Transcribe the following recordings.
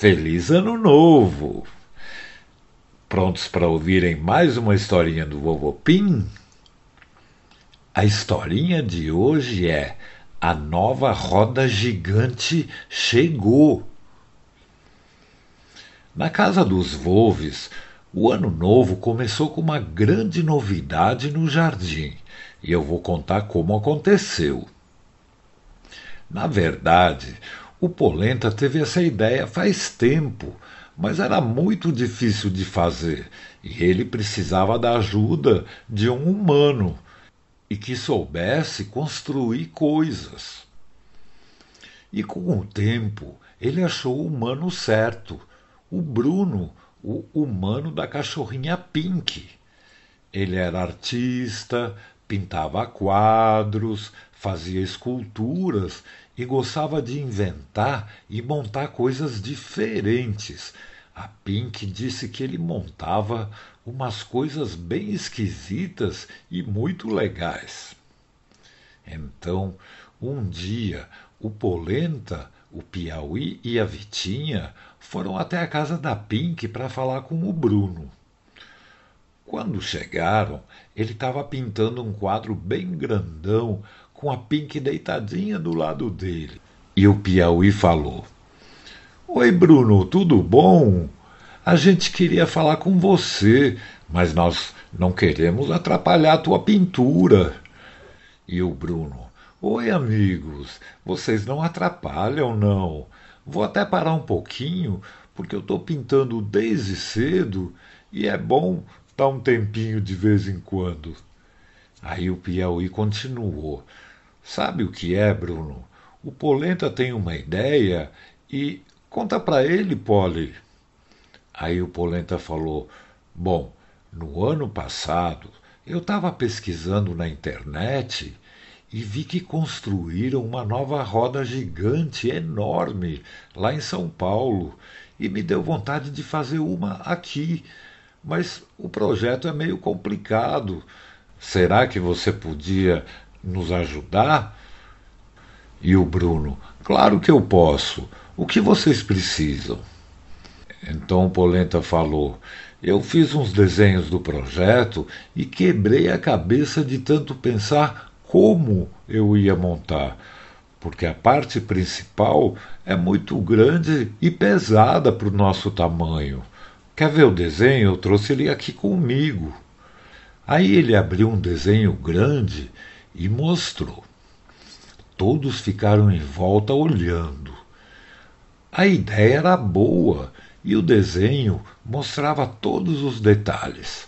Feliz Ano Novo! Prontos para ouvirem mais uma historinha do Vovô Pim? A historinha de hoje é A Nova Roda Gigante Chegou. Na casa dos Volves, o ano novo começou com uma grande novidade no jardim, e eu vou contar como aconteceu. Na verdade, o Polenta teve essa ideia faz tempo, mas era muito difícil de fazer e ele precisava da ajuda de um humano e que soubesse construir coisas. E com o tempo ele achou o humano certo, o Bruno, o humano da cachorrinha Pink. Ele era artista, pintava quadros, fazia esculturas e gostava de inventar e montar coisas diferentes. A Pink disse que ele montava umas coisas bem esquisitas e muito legais. Então, um dia, o Polenta, o Piauí e a Vitinha foram até a casa da Pink para falar com o Bruno. Quando chegaram, ele estava pintando um quadro bem grandão com a Pink deitadinha do lado dele. E o Piauí falou: Oi, Bruno, tudo bom? A gente queria falar com você, mas nós não queremos atrapalhar a tua pintura. E o Bruno: Oi, amigos, vocês não atrapalham, não. Vou até parar um pouquinho, porque eu estou pintando desde cedo e é bom dar um tempinho de vez em quando. Aí o Piauí continuou. Sabe o que é, Bruno? O Polenta tem uma ideia e conta para ele, Polly. Aí o Polenta falou: Bom, no ano passado eu estava pesquisando na internet e vi que construíram uma nova roda gigante enorme lá em São Paulo e me deu vontade de fazer uma aqui. Mas o projeto é meio complicado. Será que você podia nos ajudar? E o Bruno: Claro que eu posso. O que vocês precisam? Então o Polenta falou: Eu fiz uns desenhos do projeto e quebrei a cabeça de tanto pensar como eu ia montar, porque a parte principal é muito grande e pesada para o nosso tamanho. Quer ver o desenho? Eu trouxe ele aqui comigo. Aí ele abriu um desenho grande e mostrou. Todos ficaram em volta olhando. A ideia era boa e o desenho mostrava todos os detalhes.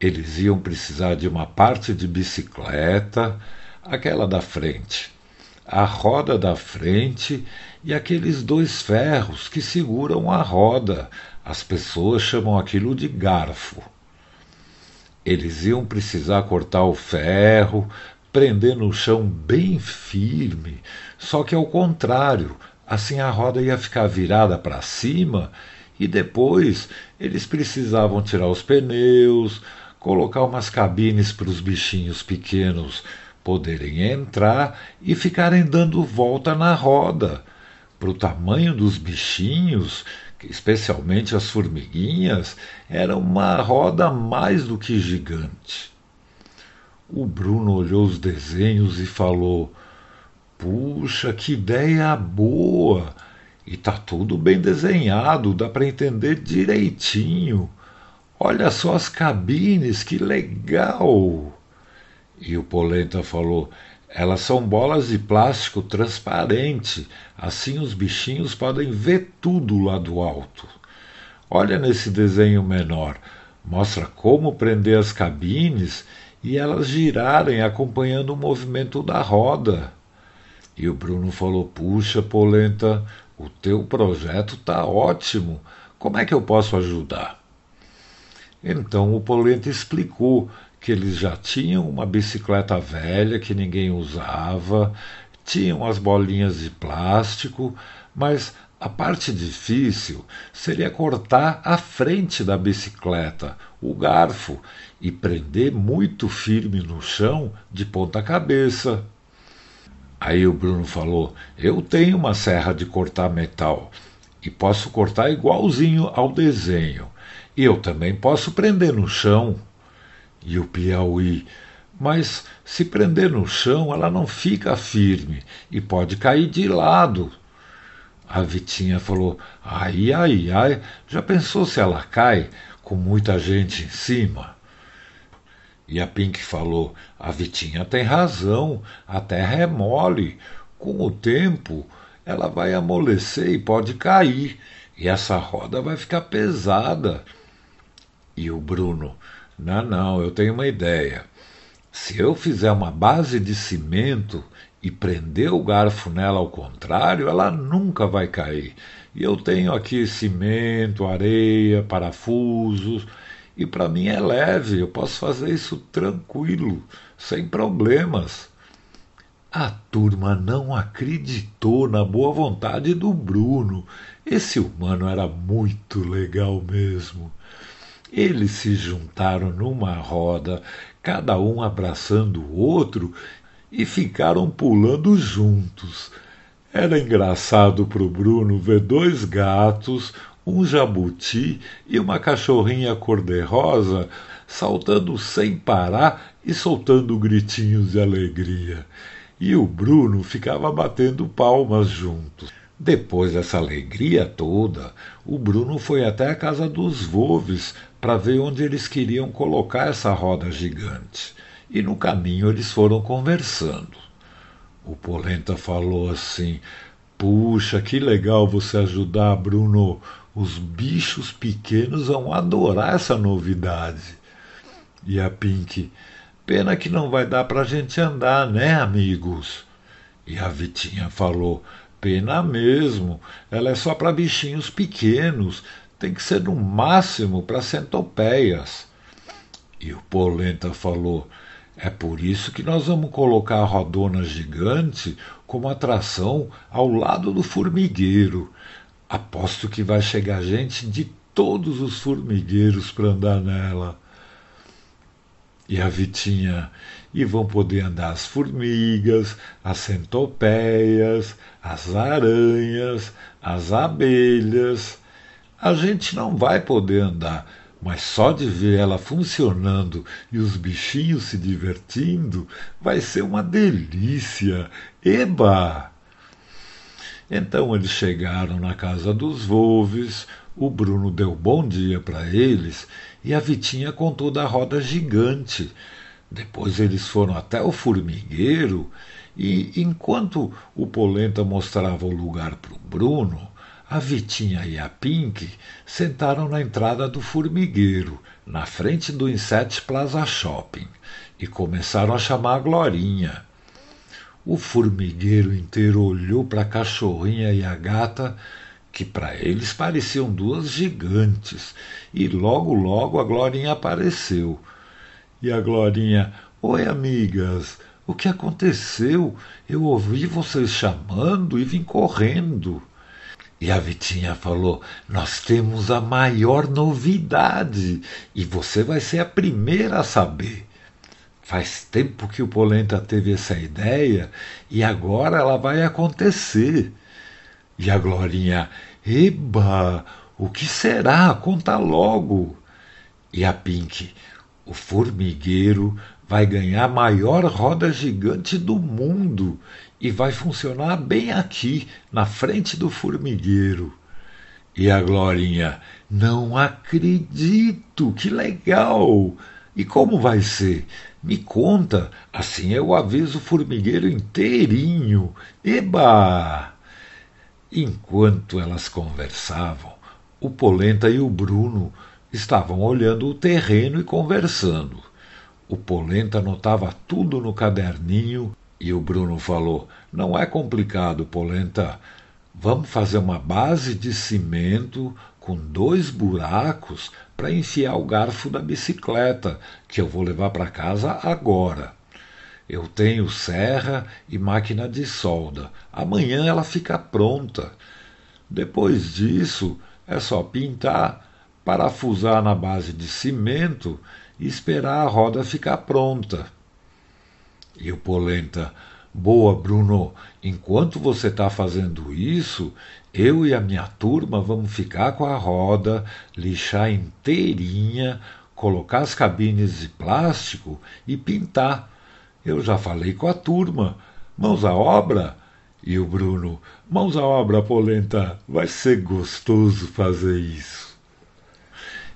Eles iam precisar de uma parte de bicicleta, aquela da frente, a roda da frente e aqueles dois ferros que seguram a roda. As pessoas chamam aquilo de garfo. Eles iam precisar cortar o ferro, prender no chão bem firme, só que ao contrário, assim a roda ia ficar virada para cima e depois eles precisavam tirar os pneus, colocar umas cabines para os bichinhos pequenos poderem entrar e ficarem dando volta na roda. Para o tamanho dos bichinhos, especialmente as formiguinhas, era uma roda mais do que gigante. O Bruno olhou os desenhos e falou: Puxa, que ideia boa! E tá tudo bem desenhado, dá para entender direitinho. Olha só as cabines, que legal! E o Polenta falou: Elas são bolas de plástico transparente, assim os bichinhos podem ver tudo lá do alto. Olha nesse desenho menor, mostra como prender as cabines e elas girarem acompanhando o movimento da roda. E o Bruno falou: Puxa, Polenta, o teu projeto está ótimo. Como é que eu posso ajudar? Então o Polenta explicou que eles já tinham uma bicicleta velha que ninguém usava, tinham as bolinhas de plástico, mas a parte difícil seria cortar a frente da bicicleta, o garfo, e prender muito firme no chão de ponta cabeça. Aí o Bruno falou: Eu tenho uma serra de cortar metal. e posso cortar igualzinho ao desenho. E eu também posso prender no chão. E o Piauí, mas se prender no chão, ela não fica firme e pode cair de lado. A Vitinha falou: ai, ai, ai, já pensou se ela cai com muita gente em cima? E a Pink falou: a Vitinha tem razão, a terra é mole. Com o tempo, ela vai amolecer e pode cair, e essa roda vai ficar pesada. E o Bruno: não, não, eu tenho uma ideia. Se eu fizer uma base de cimento e prender o garfo nela ao contrário, ela nunca vai cair. E eu tenho aqui cimento, areia, parafusos, e para mim é leve, eu posso fazer isso tranquilo, sem problemas. A turma não acreditou na boa vontade do Bruno. Esse humano era muito legal mesmo. Eles se juntaram numa roda, cada um abraçando o outro, e ficaram pulando juntos. Era engraçado para o Bruno ver dois gatos, um jabuti e uma cachorrinha cor-de-rosa saltando sem parar e soltando gritinhos de alegria. E o Bruno ficava batendo palmas juntos. Depois dessa alegria toda, o Bruno foi até a casa dos Volves para ver onde eles queriam colocar essa roda gigante. E no caminho eles foram conversando. O Polenta falou assim: Puxa, que legal você ajudar, Bruno. Os bichos pequenos vão adorar essa novidade. E a Pink: Pena que não vai dar para a gente andar, né, amigos? E a Vitinha falou: Pena mesmo, ela é só para bichinhos pequenos, tem que ser no máximo para centopeias. E o Polenta falou: É por isso que nós vamos colocar a rodona gigante como atração ao lado do formigueiro. Aposto que vai chegar gente de todos os formigueiros para andar nela. E a Vitinha, e vão poder andar as formigas, as centopeias, as aranhas, as abelhas. A gente não vai poder andar, mas só de ver ela funcionando e os bichinhos se divertindo vai ser uma delícia. Eba! Então eles chegaram na casa dos Volves, o Bruno deu bom dia para eles e a Vitinha contou da roda gigante depois eles foram até o formigueiro e, enquanto o Polenta mostrava o lugar para o Bruno, a Vitinha e a Pink sentaram na entrada do formigueiro, na frente do Inset Plaza Shopping, e começaram a chamar a Glorinha. O formigueiro inteiro olhou para a cachorrinha e a gata, que para eles pareciam duas gigantes, e logo logo a Glorinha apareceu e a Glorinha: Oi, amigas, o que aconteceu? Eu ouvi vocês chamando e vim correndo. E a Vitinha falou: Nós temos a maior novidade e você vai ser a primeira a saber. Faz tempo que o Polenta teve essa ideia e agora ela vai acontecer. E a Glorinha: Eba, o que será? Conta logo. E a Pink: o formigueiro vai ganhar a maior roda gigante do mundo e vai funcionar bem aqui, na frente do formigueiro. E a Glorinha, não acredito, que legal! E como vai ser? Me conta, assim eu aviso o formigueiro inteirinho. Eba! Enquanto elas conversavam, o Polenta e o Bruno Estavam olhando o terreno e conversando. O Polenta anotava tudo no caderninho e o Bruno falou: Não é complicado, Polenta. Vamos fazer uma base de cimento com dois buracos para enfiar o garfo da bicicleta, que eu vou levar para casa agora. Eu tenho serra e máquina de solda. Amanhã ela fica pronta. Depois disso, é só pintar parafusar na base de cimento e esperar a roda ficar pronta. E o Polenta, Boa, Bruno. Enquanto você está fazendo isso, eu e a minha turma vamos ficar com a roda, lixar inteirinha, colocar as cabines de plástico e pintar. Eu já falei com a turma. Mãos à obra? E o Bruno, mãos à obra, polenta, vai ser gostoso fazer isso.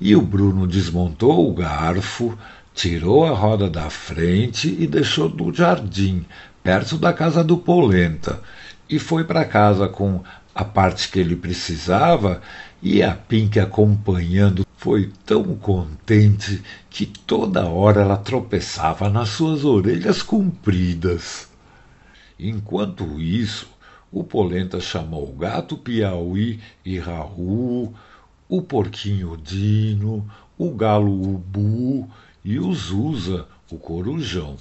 E o Bruno desmontou o garfo, tirou a roda da frente e deixou no jardim, perto da casa do Polenta, e foi para casa com a parte que ele precisava e a Pink acompanhando. Foi tão contente que toda hora ela tropeçava nas suas orelhas compridas. Enquanto isso, o Polenta chamou o gato Piauí e Raul, o porquinho Dino, o galo Ubu e o Zusa, o corujão.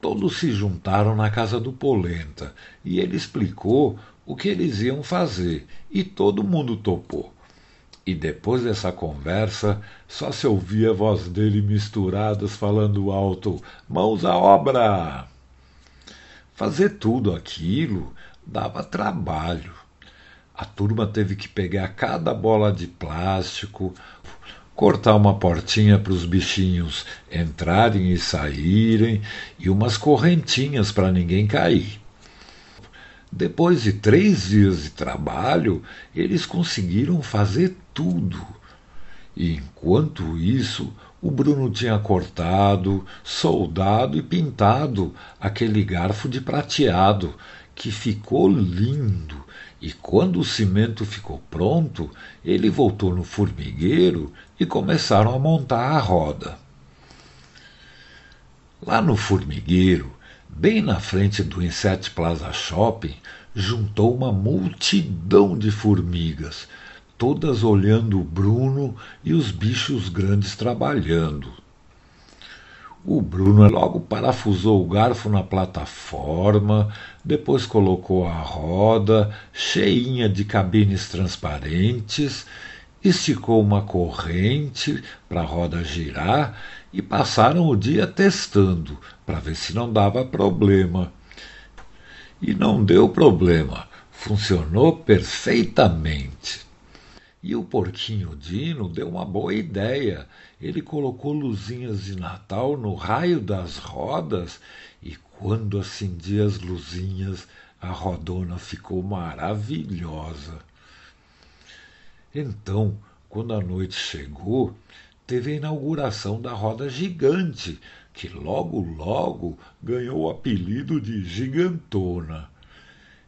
Todos se juntaram na casa do Polenta e ele explicou o que eles iam fazer e todo mundo topou. E depois dessa conversa, só se ouvia a voz dele misturadas falando alto: Mãos à obra! Fazer tudo aquilo dava trabalho. A turma teve que pegar cada bola de plástico, cortar uma portinha para os bichinhos entrarem e saírem e umas correntinhas para ninguém cair. Depois de três dias de trabalho, eles conseguiram fazer tudo. E enquanto isso, o Bruno tinha cortado, soldado e pintado aquele garfo de prateado, que ficou lindo. E quando o cimento ficou pronto, ele voltou no formigueiro e começaram a montar a roda. Lá no formigueiro, bem na frente do Inset Plaza Shopping, juntou uma multidão de formigas todas olhando o Bruno e os bichos grandes trabalhando. O Bruno logo parafusou o garfo na plataforma, depois colocou a roda, cheinha de cabines transparentes, esticou uma corrente para a roda girar e passaram o dia testando para ver se não dava problema. E não deu problema, funcionou perfeitamente. E o porquinho Dino deu uma boa ideia. Ele colocou luzinhas de Natal no raio das rodas e quando acendia as luzinhas, a rodona ficou maravilhosa. Então, quando a noite chegou, teve a inauguração da roda gigante, que logo logo ganhou o apelido de Gigantona.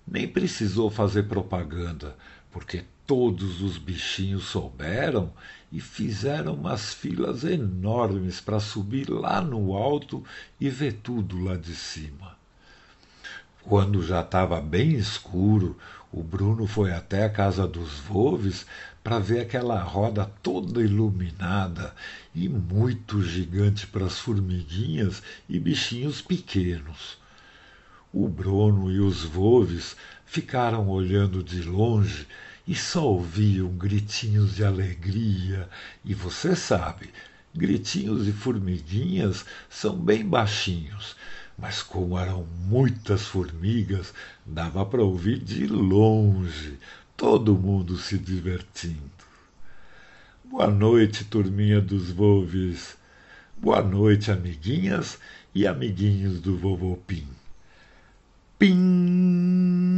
Nem precisou fazer propaganda, porque todos os bichinhos souberam e fizeram umas filas enormes para subir lá no alto e ver tudo lá de cima. Quando já estava bem escuro, o Bruno foi até a casa dos Volves para ver aquela roda toda iluminada e muito gigante para as formiguinhas e bichinhos pequenos. O Bruno e os Volves ficaram olhando de longe e só ouviam gritinhos de alegria. E você sabe, gritinhos de formiguinhas são bem baixinhos, mas como eram muitas formigas, dava para ouvir de longe, todo mundo se divertindo. Boa noite, turminha dos Volves. Boa noite, amiguinhas e amiguinhos do Vovô Pim. Pim!